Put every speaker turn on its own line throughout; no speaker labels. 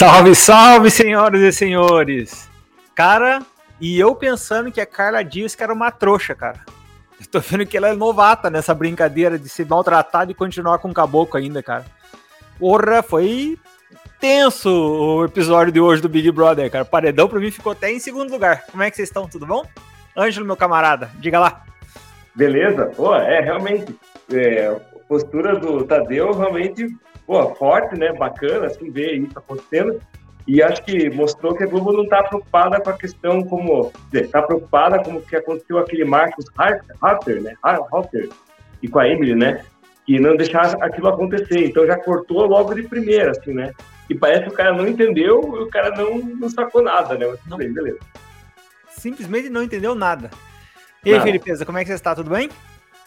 Salve, salve, senhoras e senhores! Cara, e eu pensando que a Carla Dias que era uma trouxa, cara. Eu tô vendo que ela é novata nessa brincadeira de se maltratar e continuar com o caboclo ainda, cara. Porra, foi tenso o episódio de hoje do Big Brother, cara. Paredão pra mim ficou até em segundo lugar. Como é que vocês estão? Tudo bom? Ângelo, meu camarada, diga lá.
Beleza? Pô, é, realmente. É, a postura do Tadeu realmente pô, forte, né? Bacana, assim, ver isso acontecendo. E acho que mostrou que a Globo não está preocupada com a questão como. Está preocupada com o que aconteceu aquele Marcos Harter, né? Harter, e com a Emily, né? Que não deixar aquilo acontecer. Então já cortou logo de primeira, assim, né? E parece que o cara não entendeu e o cara não, não sacou nada, né? Mas tudo bem, beleza.
Simplesmente não entendeu nada. E aí, Felipe, como é que você está? Tudo bem?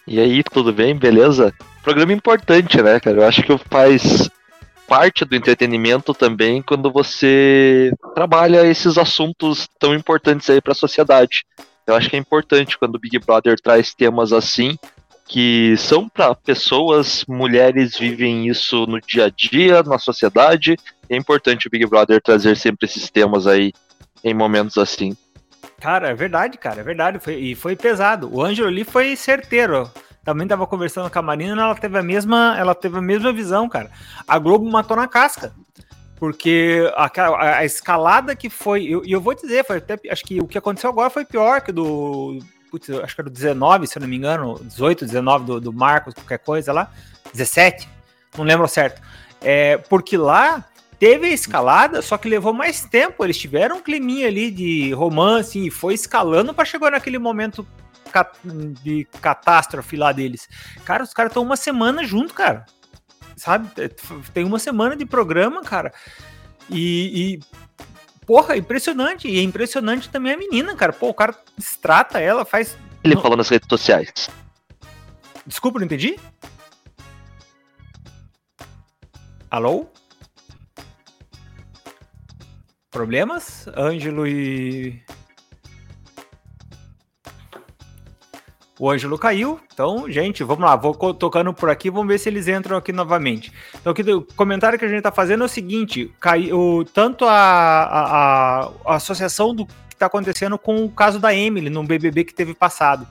E aí, tudo bem? Beleza? Programa importante, né, cara? Eu acho que faz parte do entretenimento também quando você trabalha esses assuntos tão importantes aí para a sociedade. Eu acho que é importante quando o Big Brother traz temas assim que são para pessoas, mulheres vivem isso no dia a dia, na sociedade. É importante o Big Brother trazer sempre esses temas aí em momentos assim.
Cara, é verdade, cara, é verdade. Foi, e foi pesado. O Ângelo ali foi certeiro. Também tava conversando com a Marina, ela teve a mesma, ela teve a mesma visão, cara. A Globo matou na casca. Porque a, a, a escalada que foi. E eu, eu, vou dizer, foi até, acho que o que aconteceu agora foi pior que do. Putz, acho que era o 19, se eu não me engano, 18, 19 do, do Marcos, qualquer coisa lá. 17, não lembro certo. É, porque lá teve a escalada, só que levou mais tempo. Eles tiveram um climinha ali de romance e foi escalando para chegar naquele momento de catástrofe lá deles. Cara, os caras estão uma semana junto, cara. Sabe? É, tem uma semana de programa, cara. E, e porra, impressionante. E é impressionante também a menina, cara. Pô, o cara trata ela, faz.
Ele falou nas redes sociais.
Desculpa, não entendi? Alô? Problemas? Ângelo e. O Ângelo caiu. Então, gente, vamos lá. Vou tocando por aqui, vamos ver se eles entram aqui novamente. Então, aqui, o comentário que a gente está fazendo é o seguinte: caiu tanto a, a, a associação do que está acontecendo com o caso da Emily no BBB que teve passado.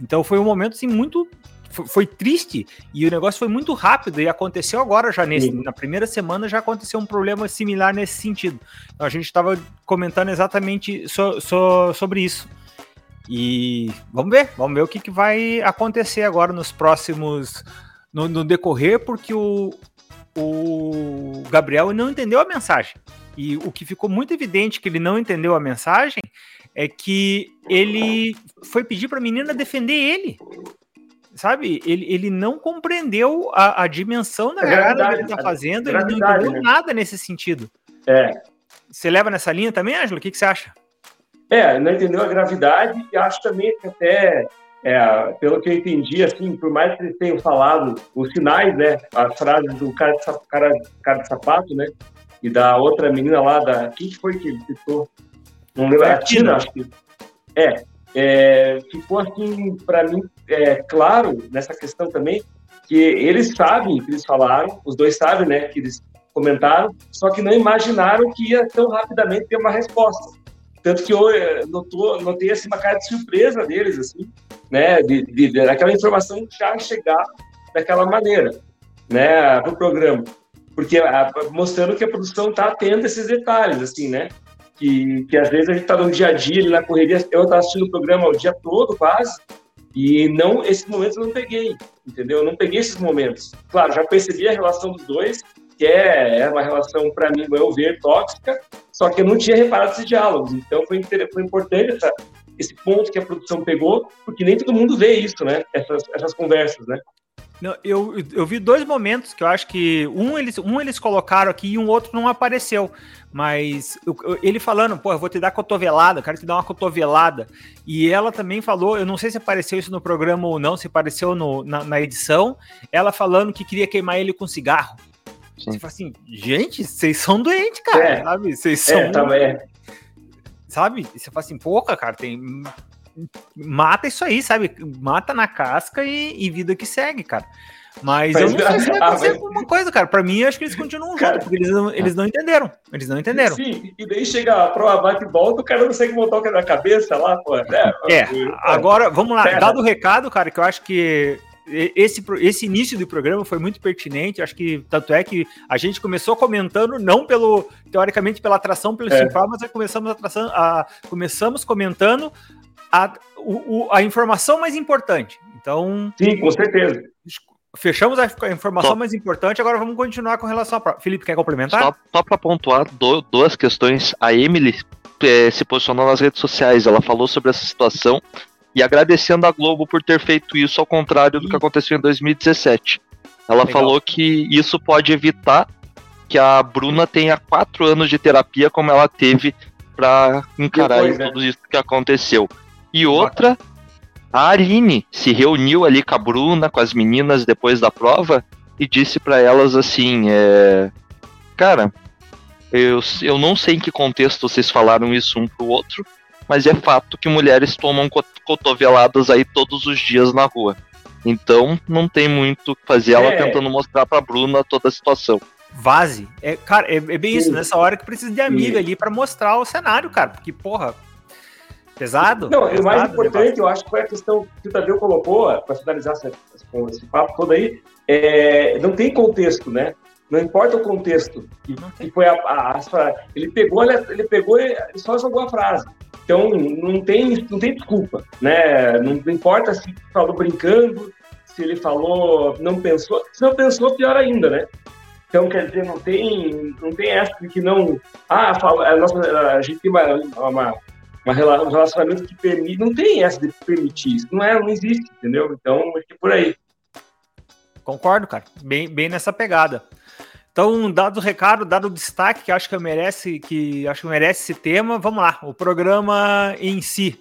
Então, foi um momento assim muito foi, triste e o negócio foi muito rápido e aconteceu agora já nesse, na primeira semana já aconteceu um problema similar nesse sentido. Então a gente estava comentando exatamente so, so, sobre isso. E vamos ver, vamos ver o que, que vai acontecer agora nos próximos. no, no decorrer, porque o, o Gabriel não entendeu a mensagem. E o que ficou muito evidente que ele não entendeu a mensagem é que ele foi pedir para a menina defender ele sabe, ele, ele não compreendeu a, a dimensão da é que ele está fazendo, ele não entendeu né? nada nesse sentido.
É.
Você leva nessa linha também, Ângelo? O que, que você acha?
É, não entendeu a gravidade e acho também que até, é, pelo que eu entendi, assim, por mais que eles tenham falado os sinais, né, as frases do cara de, cara, cara de sapato, né, e da outra menina lá, da, quem foi que ele citou? Não lembro, a Tina, acho que. É, é, ficou assim, para mim, é, claro nessa questão também, que eles sabem que eles falaram, os dois sabem, né, que eles comentaram, só que não imaginaram que ia tão rapidamente ter uma resposta. Tanto que eu é, notou, notei assim, uma cara de surpresa deles, assim, né, de, de, de aquela informação já chegar daquela maneira, né, pro programa. Porque a, mostrando que a produção está atenta a esses detalhes, assim, né, que, que às vezes a gente está no dia a dia, na correria, eu estava assistindo o programa o dia todo quase, e não esses momentos eu não peguei, entendeu? Eu não peguei esses momentos. Claro, já percebi a relação dos dois, que é, é uma relação, para mim, eu ver, tóxica, só que eu não tinha reparado esses diálogos. Então foi, foi importante essa, esse ponto que a produção pegou, porque nem todo mundo vê isso, né? Essas, essas conversas, né?
Não, eu, eu vi dois momentos que eu acho que um eles, um eles colocaram aqui e um outro não apareceu. Mas eu, ele falando, pô, eu vou te dar cotovelada, eu quero te dar uma cotovelada. E ela também falou, eu não sei se apareceu isso no programa ou não, se apareceu no, na, na edição, ela falando que queria queimar ele com cigarro. Sim. Você fala assim, gente, vocês são doentes, cara, é. sabe? Vocês são. É,
também. É.
Sabe? Você fala assim, porra, cara, tem mata isso aí, sabe? Mata na casca e, e vida que segue, cara. Mas, mas eu não sei se vai acontecer ah, mas... coisa, cara. Pra mim, acho que eles continuam cara, juntos, porque eles não, eles não entenderam. Eles não entenderam. Sim,
e daí chega a prova bate e volta, o cara não consegue montar o na cabeça lá, pô. É,
é agora, vamos lá. Dado o recado, cara, que eu acho que esse, esse início do programa foi muito pertinente. Acho que tanto é que a gente começou comentando, não pelo, teoricamente, pela atração pelo é. Simpar, mas começamos, atração, a, começamos comentando a, o, o, a informação mais importante. Então.
Sim, com certeza.
Fechamos a informação só, mais importante, agora vamos continuar com relação a. Felipe, quer complementar?
Só, só para pontuar do, duas questões. A Emily é, se posicionou nas redes sociais, ela falou sobre essa situação e agradecendo a Globo por ter feito isso ao contrário do que aconteceu em 2017. Ela Legal. falou que isso pode evitar que a Bruna tenha quatro anos de terapia como ela teve para encarar Depois, né? tudo isso que aconteceu. E outra, a Aline se reuniu ali com a Bruna, com as meninas depois da prova e disse para elas assim, é, cara, eu, eu não sei em que contexto vocês falaram isso um pro outro, mas é fato que mulheres tomam cotoveladas aí todos os dias na rua. Então não tem muito o que fazer ela é. tentando mostrar pra Bruna toda a situação.
Vaze. É, cara, é, é bem Sim. isso, nessa hora que precisa de amiga Sim. ali para mostrar o cenário, cara. Porque, porra, pesado.
Não,
pesado,
o mais importante, eu acho que foi a questão que o Tadeu colocou, para finalizar esse, esse papo todo aí, é, não tem contexto, né? Não importa o contexto. Que, que foi a, a, a, ele pegou, ele, pegou e só jogou a frase. Então, não tem, não tem desculpa, né? Não, não importa se falou brincando, se ele falou, não pensou. Se não pensou, pior ainda, né? Então, quer dizer, não tem, não tem essa de que não. Ah, fala, a, nossa, a gente tem uma, uma, uma, um relacionamento que permite. Não tem essa de permitir isso. Não, é, não existe, entendeu? Então, que por aí.
Concordo, cara. Bem, bem nessa pegada. Então, dado o recado, dado o destaque que acho que merece, que acho que merece esse tema, vamos lá, o programa em si.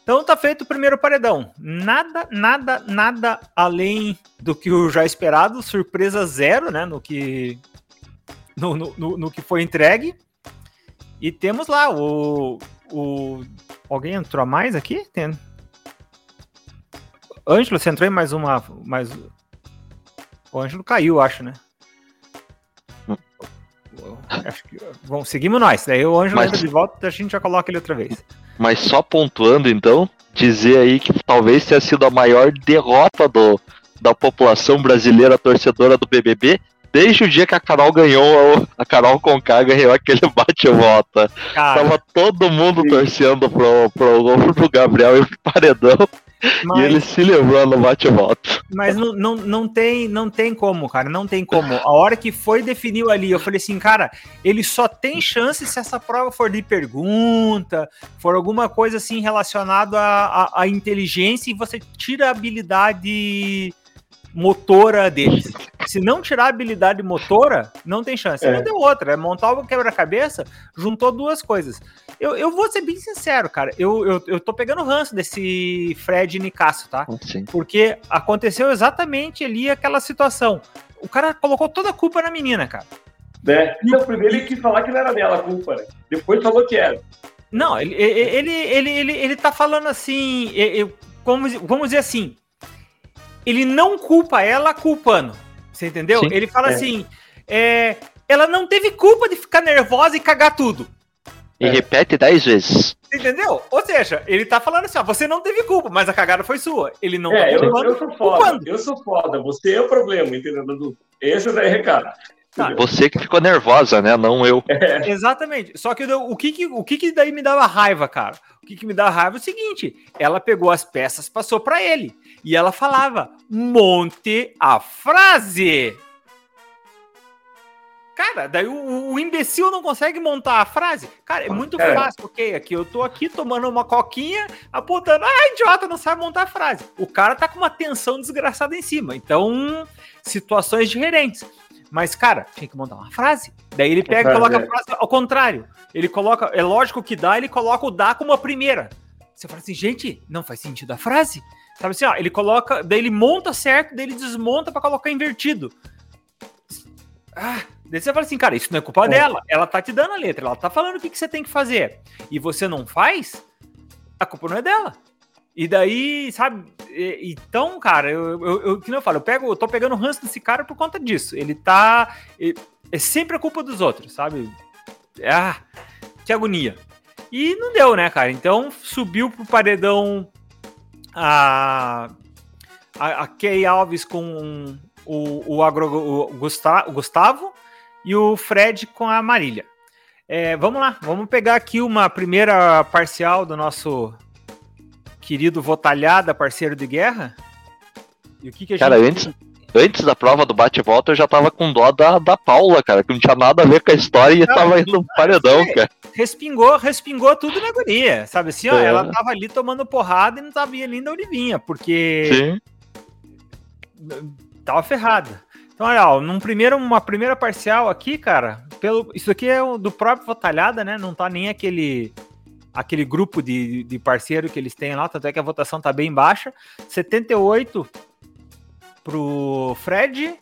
Então tá feito o primeiro paredão. Nada, nada, nada além do que o já esperado, surpresa zero, né, no que no, no, no que foi entregue. E temos lá o, o alguém entrou a mais aqui? Tem. Ângelo, você entrou em mais uma, mais o Ângelo caiu, acho, né? Acho que, bom, seguimos nós. Daí o Ângelo Mas... entra de volta e a gente já coloca ele outra vez.
Mas só pontuando então, dizer aí que talvez tenha sido a maior derrota do, da população brasileira torcedora do BBB desde o dia que a Carol ganhou, a Carol Conká ganhou aquele bate-volta. Tava todo mundo torcendo pro, pro, pro Gabriel e pro Paredão. Mas, e ele se livrou no bate-volta.
Mas não, não, não, tem, não tem como, cara. Não tem como. A hora que foi definiu ali, eu falei assim, cara, ele só tem chance se essa prova for de pergunta, for alguma coisa assim relacionada à, à inteligência e você tira a habilidade motora deles. Se não tirar a habilidade motora, não tem chance. É. Não deu outra. É montar o quebra-cabeça, juntou duas coisas. Eu, eu vou ser bem sincero, cara. Eu, eu, eu tô pegando ranço desse Fred Nicasso, tá? Sim. Porque aconteceu exatamente ali aquela situação. O cara colocou toda a culpa na menina, cara.
É. Não, primeiro ele quis falar que não era dela a culpa, né? Depois falou que era.
Não, ele, ele, ele, ele, ele tá falando assim. Eu, vamos, vamos dizer assim. Ele não culpa ela culpando. Você entendeu? Sim, ele fala é. assim: é, ela não teve culpa de ficar nervosa e cagar tudo.
E é. repete dez vezes.
Entendeu? Ou seja, ele tá falando assim, ó, você não teve culpa, mas a cagada foi sua. Ele não
é, tá eu, eu sou foda, culpando. eu sou foda, você é o problema, entendeu, Dudu? Esse é o recado.
Tá. Você que ficou nervosa, né? Não eu.
É. Exatamente. Só que o que, que, o que, que daí me dava raiva, cara? O que, que me dá raiva é o seguinte: ela pegou as peças, passou para ele. E ela falava: monte a frase. Cara, daí o, o, imbecil não consegue montar a frase. Cara, é muito é. fácil, ok? Aqui eu tô aqui tomando uma coquinha, apontando, ah, idiota, não sabe montar a frase. O cara tá com uma tensão desgraçada em cima. Então, situações diferentes. Mas, cara, tinha que montar uma frase. Daí ele pega e coloca a frase ao contrário. Ele coloca, é lógico que dá, ele coloca o dá como a primeira. Você fala assim, gente, não faz sentido a frase. Sabe assim, ó, ele coloca, daí ele monta certo, daí ele desmonta para colocar invertido. Ah, Daí você fala assim, cara, isso não é culpa é. dela. Ela tá te dando a letra, ela tá falando o que, que você tem que fazer. E você não faz, a culpa não é dela. E daí, sabe? Então, cara, eu, eu, eu, que eu falo, eu, pego, eu tô pegando o ranço desse cara por conta disso. Ele tá. é sempre a culpa dos outros, sabe? Ah, que agonia. E não deu, né, cara? Então subiu pro paredão a, a, a Kay Alves com o, o, agro, o, Gustavo, e o Fred com a Marília. É, vamos lá, vamos pegar aqui uma primeira parcial do nosso querido Votalhada, parceiro de guerra.
E o que, que a cara, gente... antes, antes da prova do bate-volta eu já tava com dó da, da Paula, cara, que não tinha nada a ver com a história e não, tava indo no paredão, é, cara.
Respingou, respingou tudo na guria, sabe assim, ó, é. ela tava ali tomando porrada e não tava ali da Olivinha, porque Sim. tava ferrada. Então, olha, ó, num primeiro, uma primeira parcial aqui, cara, pelo, isso aqui é do próprio Votalhada, né? Não tá nem aquele aquele grupo de, de parceiro que eles têm lá, tanto é que a votação tá bem baixa. 78 pro Fred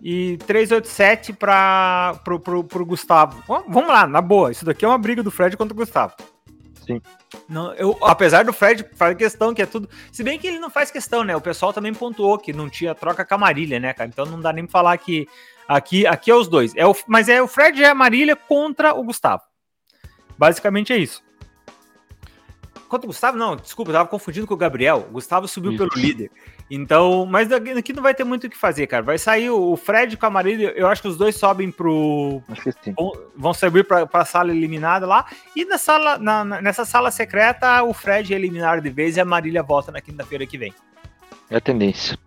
e 387 para pro, pro, pro Gustavo. Vamos lá, na boa. Isso daqui é uma briga do Fred contra o Gustavo.
Sim.
Não, eu, apesar do Fred fazer questão que é tudo. Se bem que ele não faz questão, né? O pessoal também pontuou que não tinha troca com a Marília, né, cara? Então não dá nem pra falar que aqui, aqui é os dois. É o, mas é o Fred e a Marília contra o Gustavo. Basicamente é isso. Contra o Gustavo, não, desculpa, eu tava confundindo com o Gabriel. O Gustavo subiu Isso. pelo líder. Então, mas aqui não vai ter muito o que fazer, cara. Vai sair o Fred com a Marília, eu acho que os dois sobem pro. Acho que sim. Vão, vão subir pra, pra sala eliminada lá. E na sala, na, nessa sala secreta, o Fred é eliminado de vez e a Marília volta na quinta-feira que vem.
É a tendência.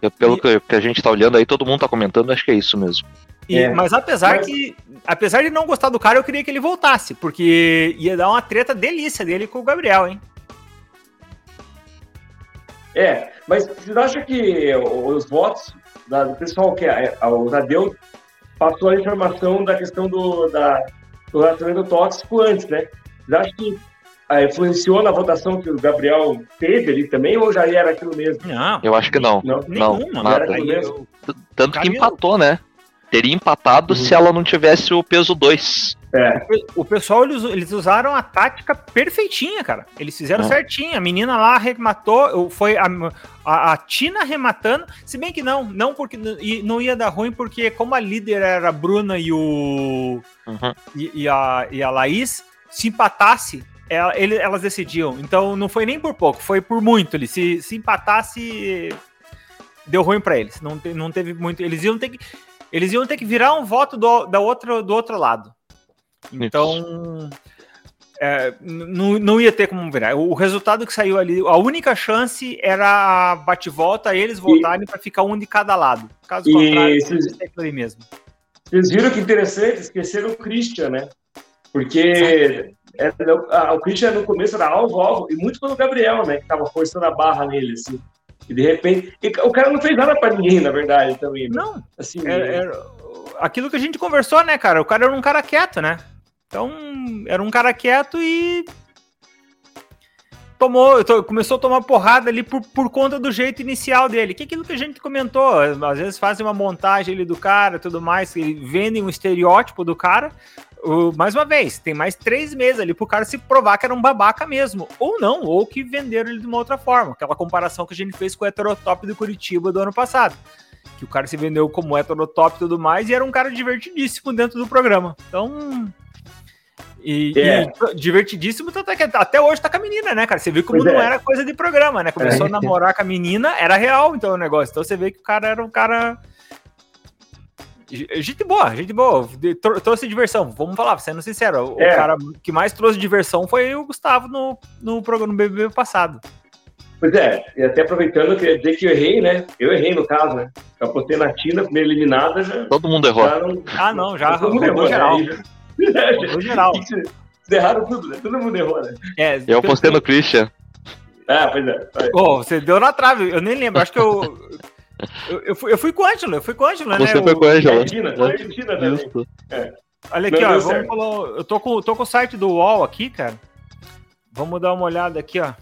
Eu, pelo e... que, que a gente tá olhando aí, todo mundo tá comentando, acho que é isso mesmo.
E, é. Mas apesar mas... que. Apesar de não gostar do cara, eu queria que ele voltasse, porque ia dar uma treta delícia dele com o Gabriel, hein?
É, mas vocês acham que os votos da, do pessoal que é, o Tadeu passou a informação da questão do, da, do relacionamento tóxico antes, né? Vocês acham que ah, influenciou na votação que o Gabriel teve ali também, ou já era aquilo mesmo?
Não. Eu acho que não. Não, não nada. Tanto que empatou, né? Teria empatado uhum. se ela não tivesse o peso 2.
É. O pessoal, eles, eles, usaram a tática perfeitinha, cara. Eles fizeram é. certinho. A menina lá arrematou, foi a, a, a, Tina arrematando. Se bem que não, não porque não ia dar ruim, porque como a líder era a Bruna e o. Uhum. E, e, a, e a Laís, se empatasse, ela, ele, elas decidiam. Então não foi nem por pouco, foi por muito. Ele se, se empatasse, deu ruim para eles. Não, não teve muito. Eles iam ter que eles iam ter que virar um voto do, da outra, do outro lado. Então, é, não, não ia ter como virar. O resultado que saiu ali, a única chance era a bate-volta, eles voltarem para ficar um de cada lado. Caso contrário,
vocês, ali mesmo. Vocês viram que interessante? Esqueceram o Christian, né? Porque é, o Christian no começo era alvo-alvo, e muito pelo Gabriel, né? Que tava forçando a barra nele, assim. E de repente. E o cara não fez nada para ninguém, na verdade, também.
Né? Não. Assim, era, é, era, aquilo que a gente conversou, né, cara? O cara era um cara quieto, né? Então, era um cara quieto e. Tomou, começou a tomar porrada ali por, por conta do jeito inicial dele. Que é aquilo que a gente comentou. Às vezes fazem uma montagem ali do cara tudo mais, vendem um estereótipo do cara mais uma vez, tem mais três meses ali pro cara se provar que era um babaca mesmo. Ou não, ou que venderam ele de uma outra forma. Aquela comparação que a gente fez com o heterotop do Curitiba do ano passado. Que o cara se vendeu como heterotop e tudo mais, e era um cara divertidíssimo dentro do programa. Então. E, é. e divertidíssimo, tanto é que até hoje tá com a menina, né, cara? Você viu como pois não é. era coisa de programa, né? Começou é. a namorar com a menina, era real, então o negócio. Então você vê que o cara era um cara Gente boa, gente boa. Trouxe diversão. Vamos falar, sendo sincero. É. O cara que mais trouxe diversão foi o Gustavo no, no programa no BBB passado.
Pois é, e até aproveitando, eu queria dizer que eu errei, né? Eu errei no caso, né? Eu apostei na Tina, primeira eliminada já.
Todo mundo errou.
Não, ah, não, já. Todo mundo errou, né? geral.
Né? geral. Vocês erraram tudo, né? Todo mundo errou, né?
É, eu apostei no Christian.
Ah, pois é.
Oh, você deu na trave, eu nem lembro. Acho que eu. Eu, eu, fui, eu fui com o Ângelo, eu fui com o Ângelo,
né?
Você
foi com o Ângelo.
Argentina, Argentina também.
É. Olha aqui, ó, vamos falar, eu tô com, tô com o site do UOL aqui, cara. Vamos dar uma olhada aqui, ó.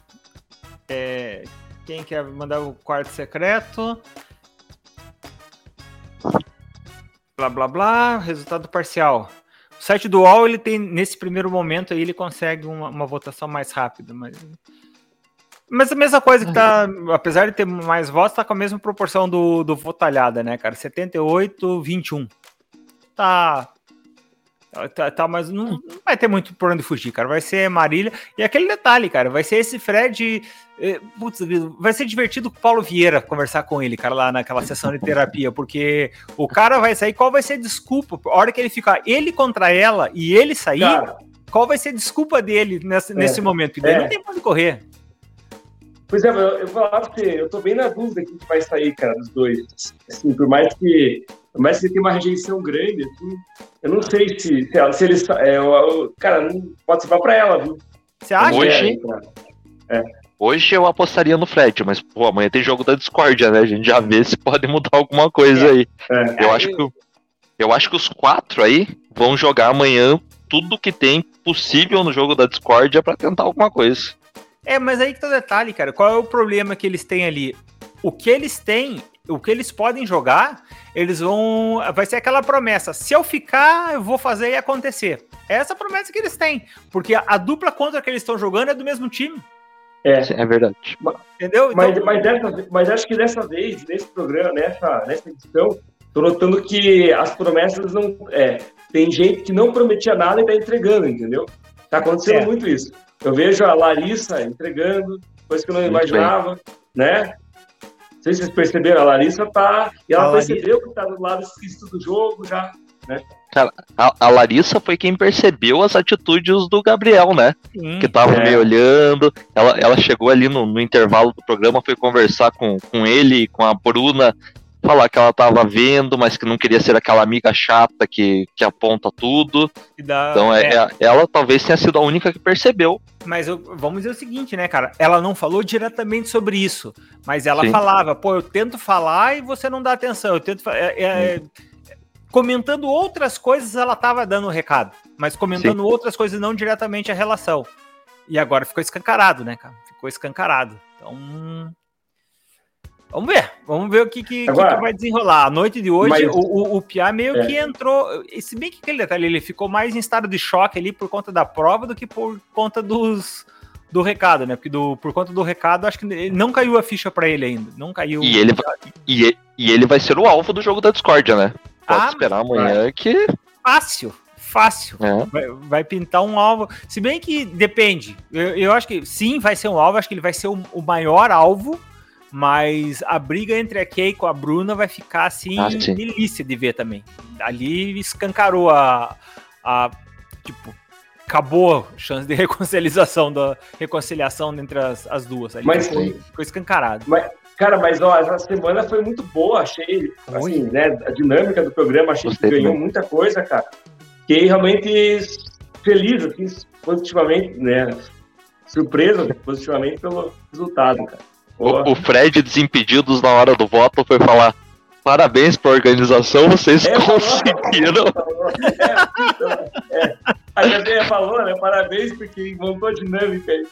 É, quem quer mandar o quarto secreto? Blá, blá, blá. Resultado parcial. O site do UOL, ele tem, nesse primeiro momento aí, ele consegue uma, uma votação mais rápida, mas... Mas a mesma coisa que tá, apesar de ter mais votos, tá com a mesma proporção do, do Votalhada, né, cara? 78, 21. Tá. Tá, tá mas não, não, vai ter muito por onde fugir, cara. Vai ser Marília. E aquele detalhe, cara, vai ser esse Fred. Eh, putz, vai ser divertido com o Paulo Vieira conversar com ele, cara, lá naquela sessão de terapia, porque o cara vai sair. Qual vai ser a desculpa? A hora que ele ficar ele contra ela e ele sair, cara, qual vai ser a desculpa dele nesse, é, nesse momento? Porque é. não tem pra onde correr.
Pois é, eu, eu vou falar pra você, eu tô bem na dúvida que vai sair, cara, dos dois. Assim, por mais que, por mais que tem uma rejeição grande, assim, eu não sei se, se, se eles. É, eu, cara, não pode ser pra ela, viu?
Você acha?
Hoje, é, é. Hoje eu apostaria no Fred, mas pô, amanhã tem jogo da discórdia, né? A gente já vê se pode mudar alguma coisa aí. É. Eu acho que eu acho que os quatro aí vão jogar amanhã tudo que tem possível no jogo da discórdia para tentar alguma coisa.
É, mas aí que tá o detalhe, cara. Qual é o problema que eles têm ali? O que eles têm, o que eles podem jogar, eles vão. Vai ser aquela promessa. Se eu ficar, eu vou fazer e acontecer. É essa promessa que eles têm. Porque a, a dupla contra que eles estão jogando é do mesmo time.
É, é verdade.
Entendeu? Então, mas, mas, dessa, mas acho que dessa vez, nesse programa, nessa, nessa edição, tô notando que as promessas não. É, tem gente que não prometia nada e tá entregando, entendeu? Tá acontecendo é. muito isso. Eu vejo a Larissa entregando, coisa que eu não Muito imaginava, bem. né? Não sei se vocês perceberam, a Larissa tá. E ela a percebeu Larissa... que tá do lado esquisito do jogo já, né?
Cara, a, a, Larissa foi quem percebeu as atitudes do Gabriel, né? Sim, que tava é. meio olhando. Ela, ela chegou ali no, no, intervalo do programa, foi conversar com, com ele, com a Bruna, falar que ela tava vendo, mas que não queria ser aquela amiga chata que, que aponta tudo. Dá, então é, é. ela talvez tenha sido a única que percebeu.
Mas eu, vamos dizer o seguinte, né, cara? Ela não falou diretamente sobre isso, mas ela Sim. falava, pô, eu tento falar e você não dá atenção. Eu tento é, é, comentando outras coisas, ela tava dando o recado, mas comentando Sim. outras coisas não diretamente a relação. E agora ficou escancarado, né, cara? Ficou escancarado. Então, Vamos ver, vamos ver o que, que, Agora, que, vai desenrolar. A noite de hoje, mas, o, o, o Pia meio é. que entrou. Se bem que aquele detalhe, ele ficou mais em estado de choque ali por conta da prova do que por conta dos, do recado, né? Porque do, por conta do recado, acho que não caiu a ficha para ele ainda. Não caiu.
E ele, e, e ele vai ser o alvo do jogo da discórdia, né? Pode ah, esperar amanhã que.
Fácil, fácil. É. Vai, vai, pintar um alvo. Se bem que depende. Eu, eu, acho que sim, vai ser um alvo. Acho que ele vai ser o, o maior alvo mas a briga entre a Kay com a Bruna vai ficar assim ah, delícia de ver também. Ali escancarou a, a tipo acabou a chance de reconciliação da reconciliação entre as, as duas. Ali
mas
ficou, ficou escancarado.
Mas, cara, mas ó, essa semana foi muito boa, achei assim, né, a dinâmica do programa, achei Gostei que ganhou também. muita coisa, cara. Fiquei realmente feliz, assim, positivamente, né? Surpreso positivamente pelo resultado, cara.
O, o, Fred Desimpedidos na hora do voto foi falar: parabéns pra organização, vocês é, conseguiram.
Falou, falou. É, é. A Gabriela falou, né? Parabéns porque montou a dinâmica aí.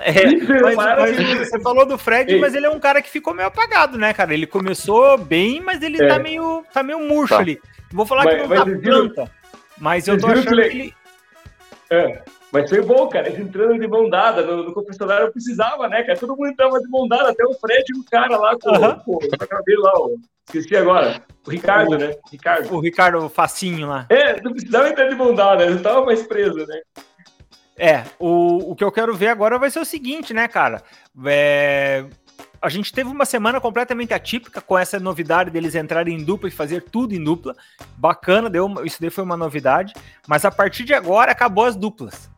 É, mas, mas, você falou do Fred, Ei. mas ele é um cara que ficou meio apagado, né, cara? Ele começou bem, mas ele é. tá, meio, tá meio murcho tá. ali. Vou falar mas, que não tá planta, mas eu tô achando que ele.
É. Mas foi bom, cara. Eles entrando de mão dada no, no confessionário, eu precisava, né, cara? Todo mundo entrava de mão dada, até o Fred e o cara lá com, uhum. com o cabelo lá, ó. esqueci agora. O Ricardo, o, né?
Ricardo. O Ricardo Facinho lá.
É, não precisava entrar de mão dada, eu tava mais preso, né?
É, o, o que eu quero ver agora vai ser o seguinte, né, cara? É, a gente teve uma semana completamente atípica com essa novidade deles entrarem em dupla e fazer tudo em dupla. Bacana, deu, isso daí foi uma novidade. Mas a partir de agora acabou as duplas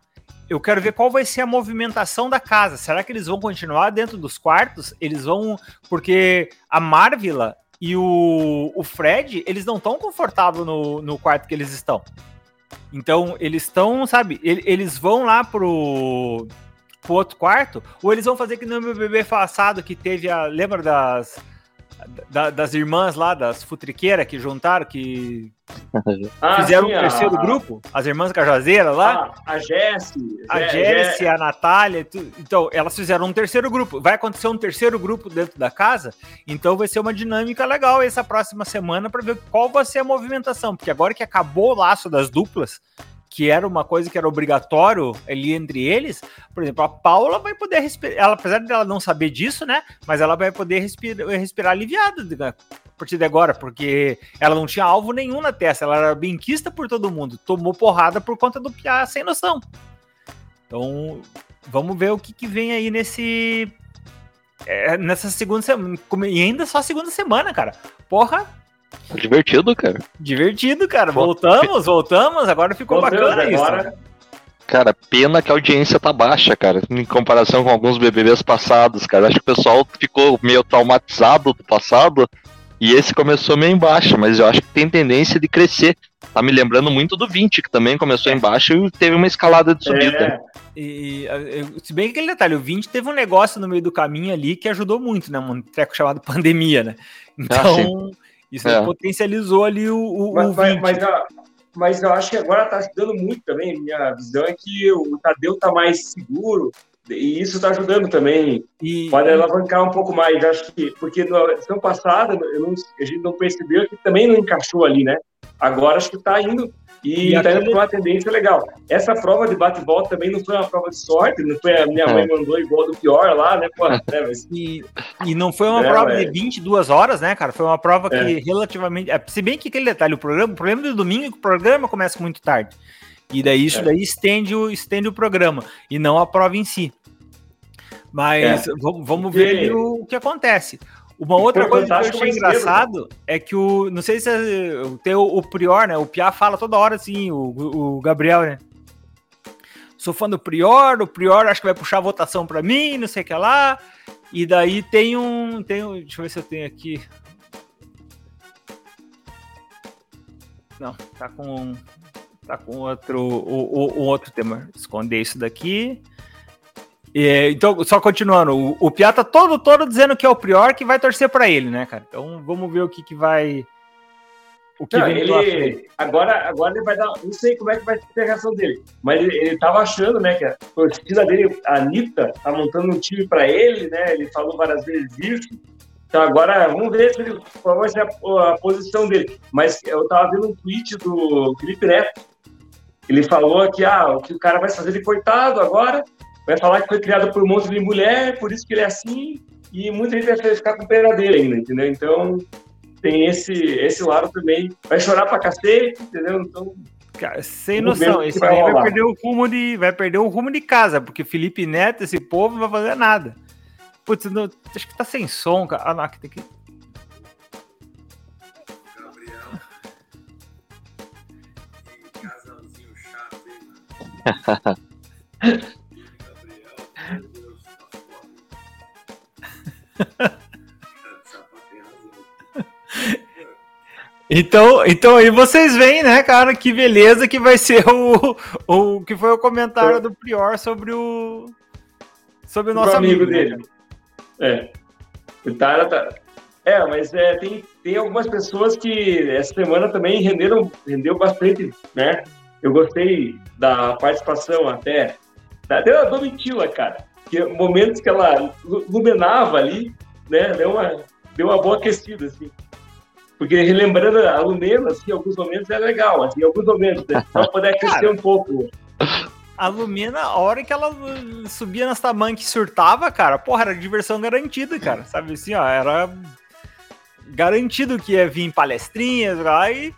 eu quero ver qual vai ser a movimentação da casa. Será que eles vão continuar dentro dos quartos? Eles vão. Porque a Marvila e o, o Fred, eles não estão confortáveis no, no quarto que eles estão. Então, eles estão, sabe, eles vão lá pro, pro outro quarto, ou eles vão fazer que no meu bebê passado que teve a. Lembra das da, das irmãs lá, das futriqueiras que juntaram, que ah, fizeram sim, um terceiro a... grupo, as irmãs Cajazeiras lá.
Ah, a Jessie.
A Jessie, a Natália. Então, elas fizeram um terceiro grupo. Vai acontecer um terceiro grupo dentro da casa, então vai ser uma dinâmica legal essa próxima semana para ver qual vai ser a movimentação, porque agora que acabou o laço das duplas, que era uma coisa que era obrigatório ali entre eles, por exemplo, a Paula vai poder respirar, ela, apesar dela não saber disso, né? Mas ela vai poder respirar, respirar aliviada a partir de agora, porque ela não tinha alvo nenhum na testa, ela era benquista por todo mundo, tomou porrada por conta do Piá sem noção. Então, vamos ver o que, que vem aí nesse. É, nessa segunda semana. E ainda só segunda semana, cara. Porra,
Divertido, cara.
Divertido, cara. Voltamos, voltamos. Agora ficou bacana agora. isso.
Cara, pena que a audiência tá baixa, cara, em comparação com alguns BBBs passados, cara. Acho que o pessoal ficou meio traumatizado do passado e esse começou meio embaixo, mas eu acho que tem tendência de crescer. Tá me lembrando muito do 20, que também começou embaixo e teve uma escalada de subida.
É. E, se bem que aquele detalhe, o 20 teve um negócio no meio do caminho ali que ajudou muito, né? Um treco chamado pandemia, né? Ah, então, ah, isso é. potencializou ali o, o,
mas, o mas, mas, mas, eu acho que agora está ajudando muito também. Minha visão é que o Tadeu está mais seguro e isso está ajudando também. E, Pode alavancar um pouco mais. Acho que porque na edição passada não, a gente não percebeu que também não encaixou ali, né? Agora acho que está indo e, está indo para uma tendência legal. Essa prova de bate-volta também não foi uma prova de sorte, não foi a minha mãe é. mandou igual do pior lá, né? Pô, né
mas... e, e não foi uma é, prova é. de 22 horas, né, cara? Foi uma prova que é. relativamente. É, se bem que aquele detalhe, o programa, o problema do domingo é que o programa começa muito tarde. E daí isso é. daí estende o, estende o programa, e não a prova em si. Mas vamos ver o que acontece. Uma outra coisa que eu achei engraçado é que o. Não sei se é, tem o, o, Prior, né? O Piá fala toda hora assim, o, o Gabriel, né? Sou fã do Prior, o Prior acho que vai puxar a votação para mim, não sei o que lá. E daí tem um. Tem um deixa eu ver se eu tenho aqui. Não, tá com. Tá com outro. O, o, o outro tema. Esconder isso daqui. É, então, só continuando, o, o Piá tá todo, todo dizendo que é o Prior que vai torcer para ele, né, cara? Então vamos ver o que, que vai.
O que não, ele agora, agora ele vai dar. Não sei como é que vai ser a reação dele, mas ele, ele tava achando, né, que a torcida dele, a Anitta, tá montando um time para ele, né? Ele falou várias vezes isso. Então agora vamos ver se ele, qual vai ser a, a posição dele. Mas eu tava vendo um tweet do Felipe Neto. Ele falou que ah, o que o cara vai fazer de coitado agora vai falar que foi criado por um monte de mulher, por isso que ele é assim, e muita gente vai ficar com pena dele ainda, entendeu? Então, tem esse, esse lado também. Vai chorar pra cacete, entendeu? Então.
Cara, sem noção, esse vai aí vai perder o rumo de. Vai perder o rumo de casa, porque Felipe Neto, esse povo, não vai fazer nada. Putz, não, acho que tá sem som, cara. Ah, não, aqui tem que. Gabriel. Que casalzinho chato, hein, Então, então aí vocês veem, né, cara, que beleza que vai ser o, o que foi o comentário do Prior sobre o sobre o nosso o amigo, amigo dele.
É. O Tara tá É, mas é, tem, tem algumas pessoas que essa semana também renderam rendeu bastante, né? Eu gostei da participação até da, da Domitila, cara que momentos que ela iluminava ali, né, deu uma, deu uma boa aquecida, assim. Porque relembrando a Lumena, assim, alguns momentos é legal, assim, alguns momentos, né, para poder aquecer Cara, um pouco.
A Lumena, a hora que ela subia nas tamanhas e surtava, cara, porra, era diversão garantida, cara, sabe assim, ó, era garantido que ia vir palestrinhas lá e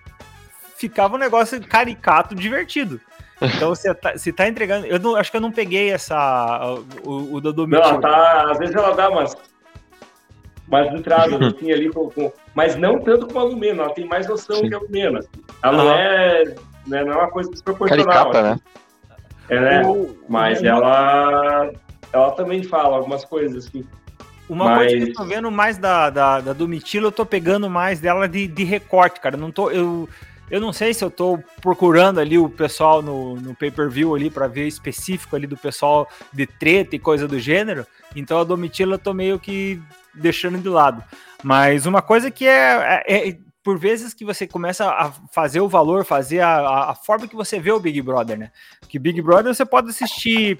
ficava um negócio caricato, divertido. Então você tá, você tá entregando. Eu não, acho que eu não peguei essa. O, o Dodô
Não, tá. Às vezes ela dá umas. umas entradas assim ali, com, com, mas não tanto como a Lumena, ela tem mais noção Sim. que a Lumena. Ela não é, né, não é uma coisa desproporcional. Caricata, assim. né? É, né? O, mas o, ela. Ela também fala algumas coisas assim.
Uma mas... coisa que eu tô vendo mais da, da, da Domitila, eu tô pegando mais dela de, de recorte, cara. Não tô. Eu, eu não sei se eu tô procurando ali o pessoal no, no pay-per-view ali para ver específico ali do pessoal de treta e coisa do gênero. Então a Domitila eu tô meio que deixando de lado. Mas uma coisa que é, é, é por vezes que você começa a fazer o valor, fazer a, a, forma que você vê o Big Brother, né? Que Big Brother você pode assistir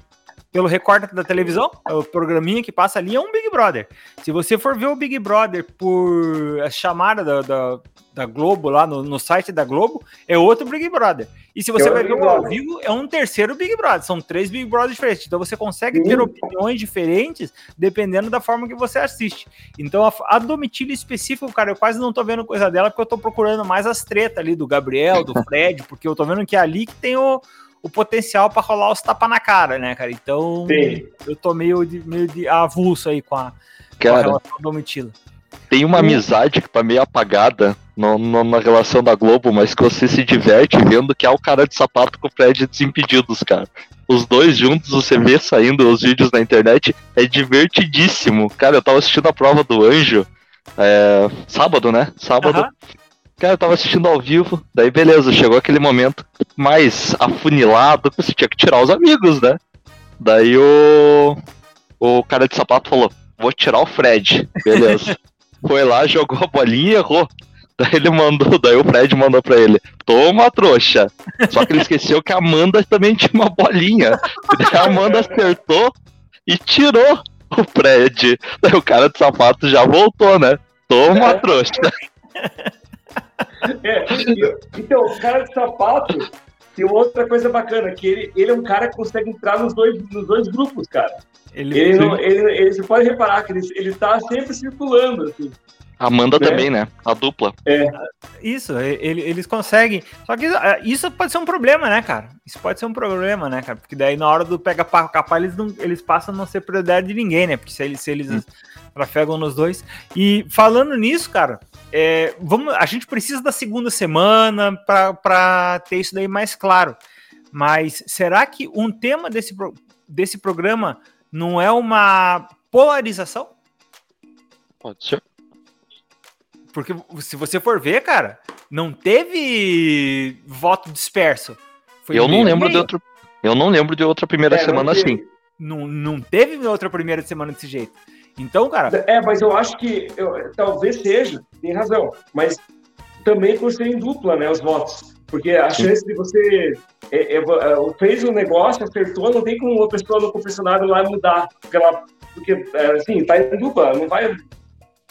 pelo recorte da televisão, é o programinha que passa ali é um Big Brother. Se você for ver o Big Brother por a chamada da, da da Globo, lá no, no site da Globo, é outro Big Brother. E se você
É
vai ver o ao vivo, é um terceiro Big Brother. São três Big Brothers diferentes. Então você consegue ter
Sim.
opiniões diferentes dependendo da forma que você assiste. Então a, a Domitila específico, cara, eu quase não tô vendo coisa dela porque eu tô procurando mais as tretas ali do Gabriel, do Fred, porque eu tô vendo que é ali que tem o, o potencial pra rolar os tapa na cara, né, cara? Então
Sim.
eu tô meio de, meio de avulso aí com a, com a
Cara,
relação Domitila.
Tem uma amizade que tá meio apagada no- no- na relação da Globo, mas que você se diverte vendo que é o cara de sapato com o Fred Desimpedidos, cara. Os dois juntos, você vê saindo os vídeos na internet, é divertidíssimo. Cara, eu tava assistindo a prova do Anjo, é, sábado, né? Sábado.
Aham.
Cara, eu tava assistindo ao vivo, daí beleza, chegou aquele momento mais afunilado que você tinha que tirar os amigos, né? Daí o, o cara de sapato falou: Vou tirar o Fred, beleza. Foi lá, jogou a bolinha e errou. Daí ele mandou, daí o Fred mandou pra ele: Toma, trouxa. Só que ele esqueceu que a Amanda também tinha uma bolinha. Daí a Amanda acertou e tirou o Fred. Daí o cara de sapato já voltou, né? Toma, trouxa.
É, então, o cara de sapato tem outra coisa bacana, que ele, ele é um cara que consegue entrar nos dois, nos dois grupos, cara.
Ele,
Ele, não, ele, ele- você pode reparar que ele, ele tá sempre circulando, assim.
A Amanda
Né?
também, né? A dupla.
Isso, ele- eles conseguem. Só que ah, isso pode ser um problema, né, cara? Isso pode ser um problema, né, cara? Porque daí na hora do pega para capar, eles, não, eles passam a não ser prioridade de ninguém, né? Porque se eles, se eles trafegam nos dois. E falando nisso, cara, é, vamos, a gente precisa da segunda semana para ter isso daí mais claro. Mas será que um tema desse, desse programa não é uma polarização?
Pode ser.
Porque se você for ver, cara, não teve voto disperso. Foi
eu não lembro de outro. Eu não lembro de outra primeira
É, não
semana
teve.
assim.
Não, não teve outra primeira semana desse jeito. Então, cara,
É, mas eu acho que eu- talvez seja, tem razão, mas também por ser em dupla, né, os votos. Porque a chance de você é, é, é, fez um negócio, acertou, não tem como uma pessoa no confessionário lá mudar. Porque, ela, porque é, assim, tá em dupla, não vai, não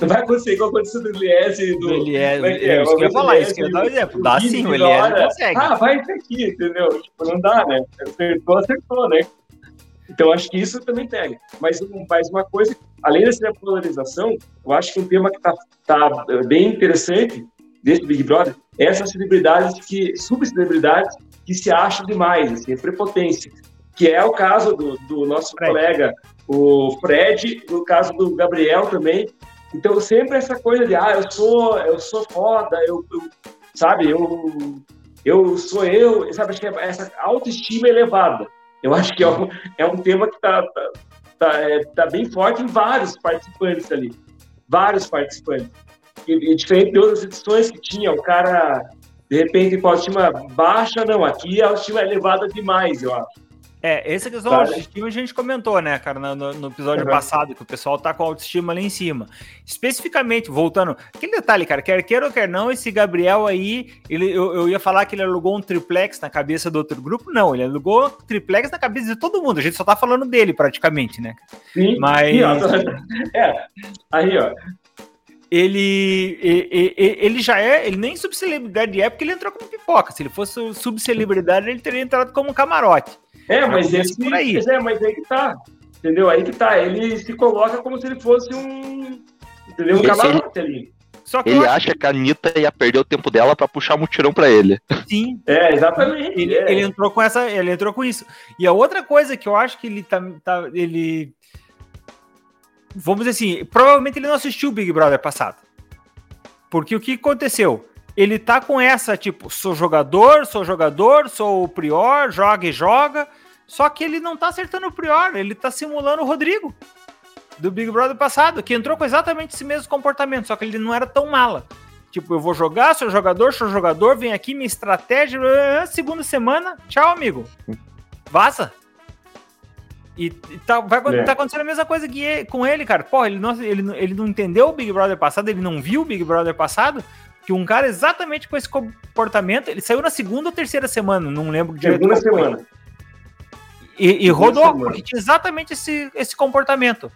vai acontecer igual aconteceu do Eliese e do.
o Elias,
como é é?
eu ia falar, isso que eu ia dar
Eliese
exemplo. Dá sim, o
hora,
consegue.
Ah, vai isso aqui, entendeu? Tipo, não dá, né? Acertou, acertou, né? Então, acho que isso também pega. Mas, um- mas uma coisa, além dessa polarização, eu acho que um tema que está tá bem interessante desse Big Brother é essas celebridades que, subcelebridades que se acham demais, assim, é prepotência. Que é o caso do, do nosso
Fred.
colega, o Fred, no caso do Gabriel também. Então, sempre essa coisa de, ah, eu sou, eu sou foda, eu, eu- sabe, eu, eu sou eu, sabe, acho que é essa autoestima elevada. Eu acho que é um, é um tema que está tá, tá, é, tá bem forte em vários participantes ali. Vários participantes. E, e diferente de outras edições que tinha, o cara, de repente, com a autoestima baixa, não. Aqui a autoestima é elevada demais, eu acho.
É, essa questão
Sabe?
da autoestima a gente comentou, né, cara, no, no- episódio
Uhum.
passado, que o pessoal tá com a autoestima lá em cima. Especificamente, voltando, aquele detalhe, cara, quer queira ou quer não, esse Gabriel aí, ele, eu, eu ia falar que ele alugou um triplex na cabeça do outro grupo, não, ele alugou triplex na cabeça de todo mundo, a gente só tá falando dele praticamente, né?
Sim.
Mas-
Sim, ó, é, aí, ó.
Ele, e- e- e- ele já é, ele nem subcelebridade é porque ele entrou como pipoca, se ele fosse subcelebridade ele teria entrado como camarote.
É, mas esse,
por aí.
mas é, mas aí que tá. Entendeu? Aí que tá. Ele se coloca como se ele fosse um. Entendeu? Um
Esse-
camarote ali.
Só que
Ele acha que a Anitta ia perder o tempo dela pra puxar mutirão pra ele.
sim,
É, exatamente.
Ele,
é.
ele entrou com essa, ele entrou com isso. E a outra coisa que eu acho que ele tá, tá- ele vamos dizer assim, provavelmente ele não assistiu o Big Brother passado. Porque o que aconteceu? Ele tá com essa tipo, sou jogador, sou jogador, sou o prior, joga e joga. Só que ele não tá acertando o prior, ele tá simulando o Rodrigo do Big Brother passado, que entrou com exatamente esse mesmo comportamento, só que ele não era tão mala. Tipo, eu vou jogar, sou jogador, sou jogador, vem aqui, minha estratégia. ah, Segunda semana, tchau, amigo. Vaza. E, e tá, vai,
É.
tá acontecendo a mesma coisa que com ele, cara. Pô, ele não, ele, ele não entendeu o Big Brother passado, ele não viu o Big Brother passado. Que um cara exatamente com esse comportamento, ele saiu na segunda ou terceira semana, não lembro direito.
Segunda
qual foi. E, e rodou, porque tinha exatamente esse, esse comportamento.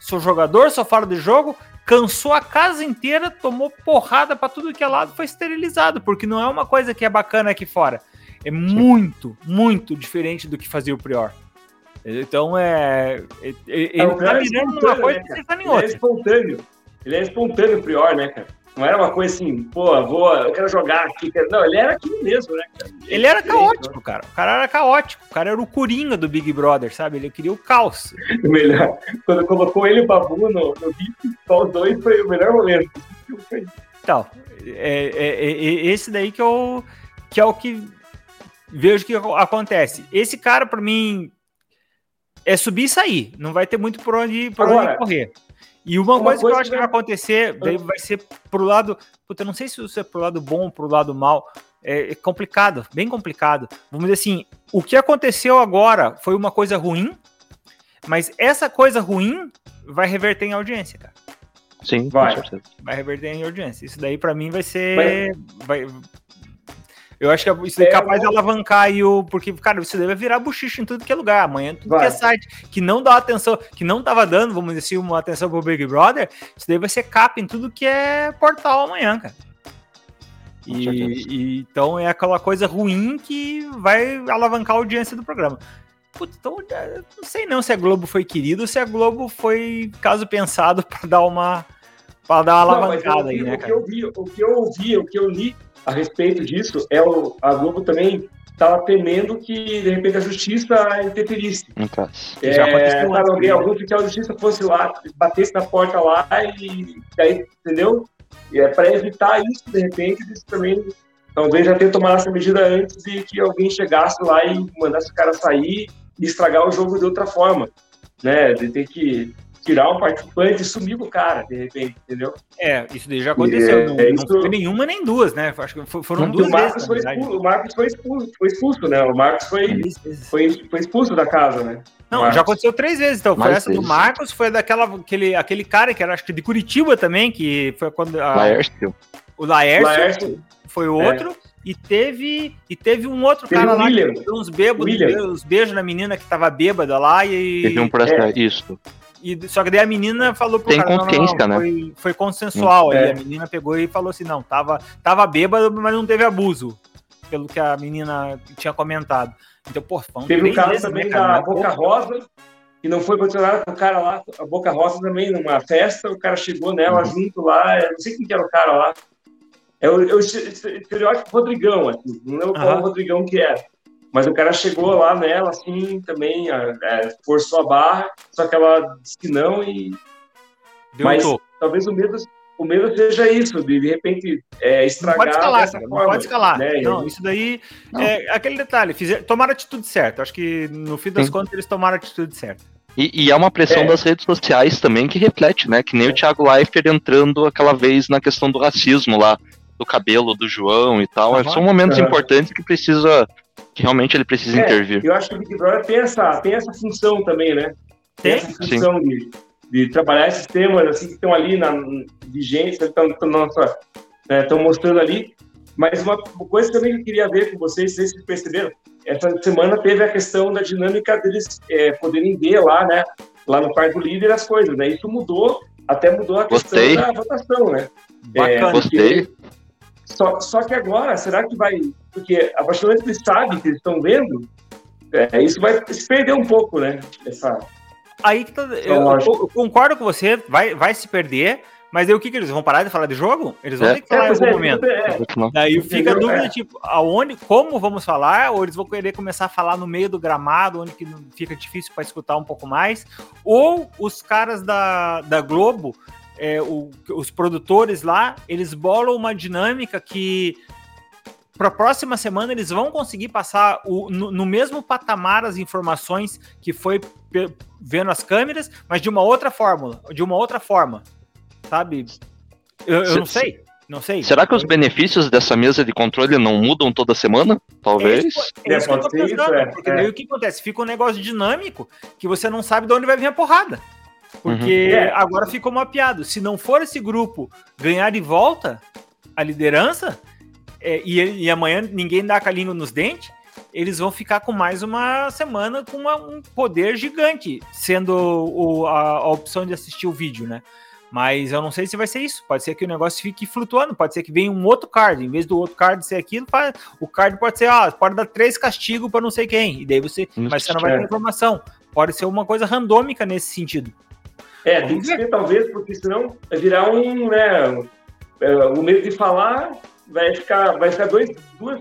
Sou jogador, sou fora de jogo, cansou a casa inteira, tomou porrada para tudo que é lado, foi esterilizado, porque não é uma coisa que é bacana aqui fora. É muito, muito diferente do que fazia o Prior. Então é. é, é ele é, tá virando numa coisa né,
e tá em outra. Ele é espontâneo. Ele é espontâneo, o Prior, né, cara? Não era uma coisa assim, pô, vou, eu quero jogar aqui. Não, ele era aquilo mesmo, né? Cara?
Ele era caótico, cara. O cara era caótico. O cara era o Coringa do Big Brother, sabe? Ele queria o caos.
O melhor. Quando colocou ele e o Babu no, no vídeo, só os dois foi o melhor momento.
Então, é, é, é, esse daí que, eu, que é o que vejo que acontece. Esse cara, para mim, é subir e sair. Não vai ter muito por onde, por Agora, onde correr. E uma, uma coisa, coisa, que eu acho que vai acontecer, daí vai ser pro lado. Puta, eu não sei se isso é pro lado bom ou pro lado mal. É, é complicado, bem complicado. Vamos dizer assim, o que aconteceu agora foi uma coisa ruim, mas essa coisa ruim vai reverter em audiência, cara.
Sim,
vai. Vai reverter em audiência. Isso daí para mim vai ser. Vai, eu acho que isso é, é capaz de alavancar aí o. Porque, cara, isso deve virar buchicho em tudo que é lugar. Amanhã, tudo vai. que é site que não dá atenção, que não tava dando, vamos dizer assim, uma atenção pro Big Brother, isso daí vai ser capa em tudo que é portal amanhã, cara. E, e, então é aquela coisa ruim que vai alavancar a audiência do programa. Putz, então não sei não se a Globo foi querido ou se a Globo foi caso pensado para dar uma para dar uma alavancada aí, né,
cara? O que eu vi, o que eu ouvi, o que eu li a respeito disso é o, a Globo também estava temendo que, de repente, a justiça interferisse.
Então,
é, já aconteceu sabe, alguém, algum oficial de justiça fosse lá, batesse na porta lá e daí, entendeu? E é para evitar isso, de repente, isso também talvez já tenha tomado essa medida antes de que alguém chegasse lá e mandasse o cara sair e estragar o jogo de outra forma, né? De ter que tirar um participante e sumir com o cara, de repente, entendeu?
É, isso daí já aconteceu. É, não, é, isso... não foi nenhuma nem duas, né? Acho que foram duas
o Marcos vezes. Foi expulso, o Marcos foi expulso, foi expulso, né? O Marcos foi, foi, foi expulso da casa, né?
Não, já aconteceu três vezes, então. Foi essa vezes. do Marcos, foi daquela, aquele, aquele cara que era, acho que de Curitiba também, que foi quando. A,
Laércio.
O Laércio, Laércio. foi outro. É. E teve, e teve um outro teve cara lá William. que deu uns bêbados, uns beijos na menina que tava bêbada lá e.
Teve um processo, é. isso.
E, só que daí a menina falou pro
Tem cara, consciência, não, não,
não,
né?
Foi, foi consensual. É. Aí a menina pegou e falou assim: não, tava, tava bêbado, mas não teve abuso. Pelo que a menina tinha comentado. Então, pô,
Teve o caso vezes, também né, da Boca Rosa, que não foi condicionado o cara lá, a Boca Rosa também, numa festa, o cara chegou nela uhum. junto lá, não sei quem que era o cara lá. É o, é o estereótipo Rodrigão, assim, não lembro qual uhum. Rodrigão que era. Mas o cara chegou lá nela, assim, também, é, forçou a barra, só que ela disse que não e. Deu Mas talvez o medo, o medo seja isso, de de repente é, estragar. Não pode
escalar, forma, não pode escalar. Né? Não, isso daí não. é aquele detalhe. Fizer, tomaram a atitude certa. Acho que no fim das Sim. contas eles tomaram a atitude certa.
E, e, é uma pressão é. das redes sociais também que reflete, né? Que nem é. o Thiago Leifert entrando aquela vez na questão do racismo lá, do cabelo do João e tal. Uhum. São momentos uhum. importantes que precisa que realmente ele precisa é, intervir.
Eu acho que o Big Brother tem essa, tem essa função também, né? Tem, tem essa função de, de, trabalhar esses temas assim, que estão ali na vigência, estão, né, mostrando ali. Mas uma coisa também que eu queria ver com vocês, vocês perceberam, essa semana teve a questão da dinâmica deles é, poderem ver lá, né? Lá no quarto do líder as coisas, né? Isso mudou, até mudou a questão
Gostei.
da votação, né?
Bacana. É, Gostei.
Só, só que agora, será que vai. Porque a partir do momento que eles sabem que eles estão vendo, é, isso vai se perder um pouco, né? Essa,
Aí que tá, eu, eu, concordo com você, vai, vai se perder, mas aí o que, que eles vão parar de falar de jogo? Eles vão é. ter que falar é, em algum é, momento. É. Daí fica a dúvida, tipo, aonde, como vamos falar, ou eles vão querer começar a falar no meio do gramado, onde que fica difícil para escutar um pouco mais, ou os caras da, da Globo é, o, os produtores lá, eles bolam uma dinâmica que para a próxima semana eles vão conseguir passar o, no, no, mesmo patamar as informações que foi vendo as câmeras, mas de uma outra fórmula, de uma outra forma, sabe? Eu, eu não sei. Não sei.
Será que os benefícios dessa mesa de controle não mudam toda semana? Talvez.
É, é, é isso que eu tô pensando, é, porque daí o que acontece? Fica um negócio dinâmico que você não sabe de onde vai vir a porrada. Porque uhum. agora ficou mapeado. Se não for esse grupo ganhar de volta a liderança, é, e, e, amanhã ninguém dá calinho nos dentes, eles vão ficar com mais uma semana com uma, um poder gigante, sendo o, a, a, opção de assistir o vídeo, né? Mas eu não sei se vai ser isso. Pode ser que o negócio fique flutuando, pode ser que venha um outro card. Em vez do outro card ser aquilo, o card pode ser, ó, pode dar três castigos para não sei quem. E daí você. Mas você não vai ter informação. Pode ser uma coisa randômica nesse sentido.
É, tem que ser talvez, porque senão vai virar um, né? É, o medo de falar vai ficar, vai ficar dois, duas.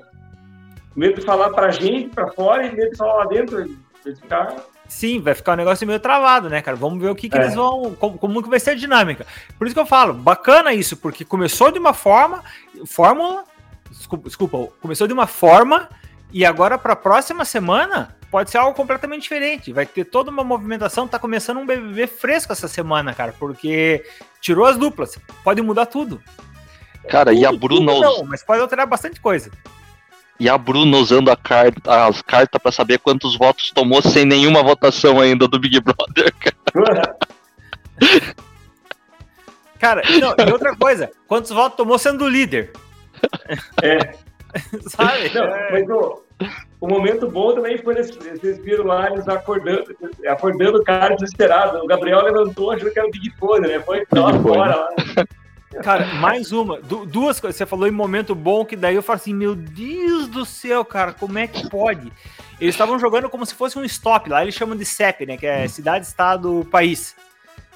Medo de falar pra gente, pra fora, e medo de falar lá dentro. Vai ficar
Sim, vai ficar um negócio meio travado, né, cara? Vamos ver o que, que é. eles vão. Como, como que vai ser a dinâmica. Por isso que eu falo, bacana isso, porque começou de uma forma. Fórmula. Desculpa, desculpa começou de uma forma e agora para a próxima semana pode ser algo completamente diferente. Vai ter toda uma movimentação. Tá começando um BBB fresco essa semana, cara, porque tirou as duplas. Pode mudar tudo.
Cara, tudo, e a Bruna. Não,
mas pode alterar bastante coisa.
E a Bruna usando a carta, as cartas para saber quantos votos tomou sem nenhuma votação ainda do Big Brother, cara.
cara, não, e outra coisa, quantos votos tomou sendo líder?
É. Sabe? Não, mas o, o momento bom também foi nesse, vocês viram lá eles acordando, acordando o cara desesperado. O Gabriel levantou, achou que era o Big Fone, né? Foi lá fora lá.
Cara, mais uma. Du duas coisas. Você falou em momento bom, que daí eu falo assim: Meu Deus do céu, cara, como é que pode? Eles estavam jogando como se fosse um stop. Lá eles chamam de CEP, né? Que é cidade, estado, país.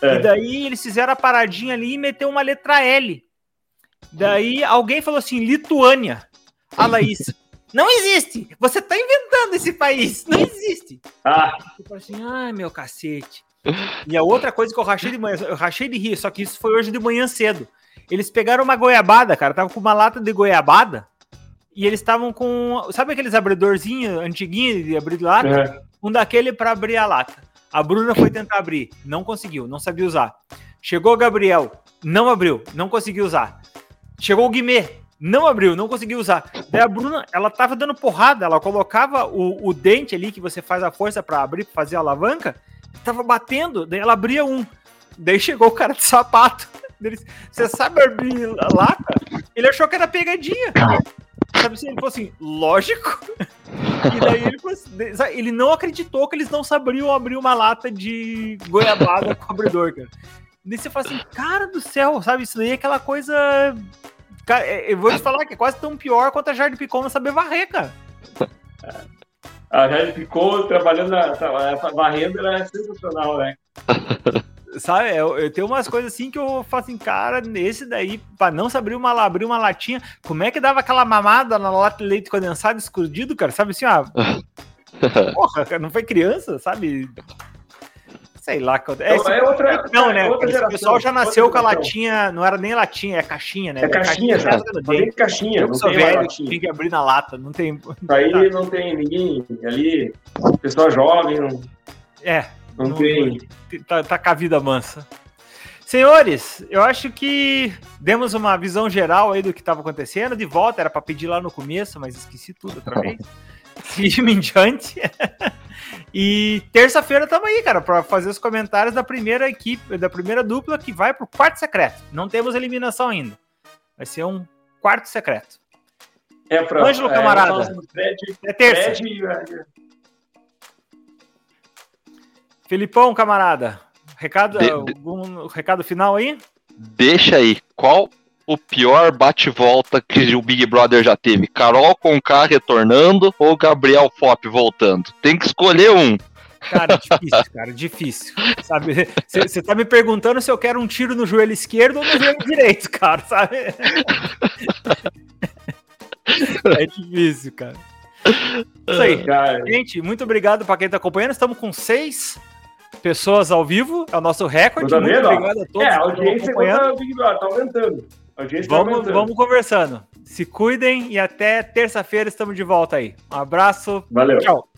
É. E daí eles fizeram a paradinha ali e meteu uma letra L. Daí alguém falou assim: Lituânia. A Laís. Não existe! Você tá inventando esse país! Não existe! Ah. Eu falei assim, ai meu cacete. E a outra coisa que eu rachei de manhã, eu rachei de rir, só que isso foi hoje de manhã cedo. Eles pegaram uma goiabada, cara. Tava com uma lata de goiabada. E eles estavam com. Sabe aqueles abridorzinhos antiguinhos de abrir lata? É. Um daquele para abrir a lata. A Bruna foi tentar abrir, não conseguiu, não sabia usar. Chegou o Gabriel, não abriu, não conseguiu usar. Chegou o Guimê, não abriu, não conseguiu usar. Daí a Bruna, ela tava dando porrada, ela colocava o, o dente ali que você faz a força para abrir, pra fazer a alavanca, tava batendo, daí ela abria um. Daí chegou o cara de sapato. Você sabe abrir lata? Ele achou que era pegadinha. Sabe assim? Ele falou assim, lógico. E daí ele, assim, ele não acreditou que eles não sabiam abrir uma lata de goiabada com abridor, cara. Daí você fala assim, cara do céu, sabe? Isso daí é aquela coisa. Cara, é, eu vou te falar que é quase tão pior quanto a Jardim Picon não saber varrer, cara.
A Jardim Picon trabalhando na, varrendo era sensacional, né?
Sabe, eu, eu, tenho umas coisas assim que eu falo assim, cara, nesse daí, pra não se abrir uma, abrir uma latinha, como é que dava aquela mamada na lata de leite condensado escondido, cara? Sabe assim, ó. porra, cara, não foi criança, sabe? Sei lá. É,
então, é outra,
não, né? Outra geração, o pessoal já nasceu com a latinha, não era nem latinha, é caixinha, né?
É caixinha, já. Tem caixinha.
Eu sou velho, tem que abrir na lata, não tem.
Aí tá. não tem ninguém ali, pessoa jovem. Não...
É, não, não tem. Tá, tá com a vida mansa. Senhores, eu acho que demos uma visão geral aí do que estava acontecendo. De volta, era para pedir lá no começo, mas esqueci tudo outra vez. Seguimos em diante. e terça-feira estamos aí, cara, para fazer os comentários da primeira equipe, da primeira dupla que vai para o quarto secreto. Não temos eliminação ainda. Vai ser um quarto secreto.
É, pra,
Ângelo, camarada. É, é terça. Filipão, camarada, recado, de, algum recado final aí?
Deixa aí. Qual o pior bate-volta que o Big Brother já teve? Carol Conká retornando ou Gabriel Fop voltando? Tem que escolher um.
Cara, difícil, cara, difícil. Sabe? Você tá me perguntando se eu quero um tiro no joelho esquerdo ou no joelho direito, cara, sabe? É difícil, cara. Isso aí. Cara. Gente, muito obrigado para quem tá acompanhando. Estamos com seis pessoas ao vivo, é o nosso recorde.
Tá Muito obrigado a todos. É, a audiência tá, Big Brother, tá aumentando.
Tá vamos, tá vamos conversando. Se cuidem e até terça-feira estamos de volta aí. Um abraço.
Valeu.
Tchau.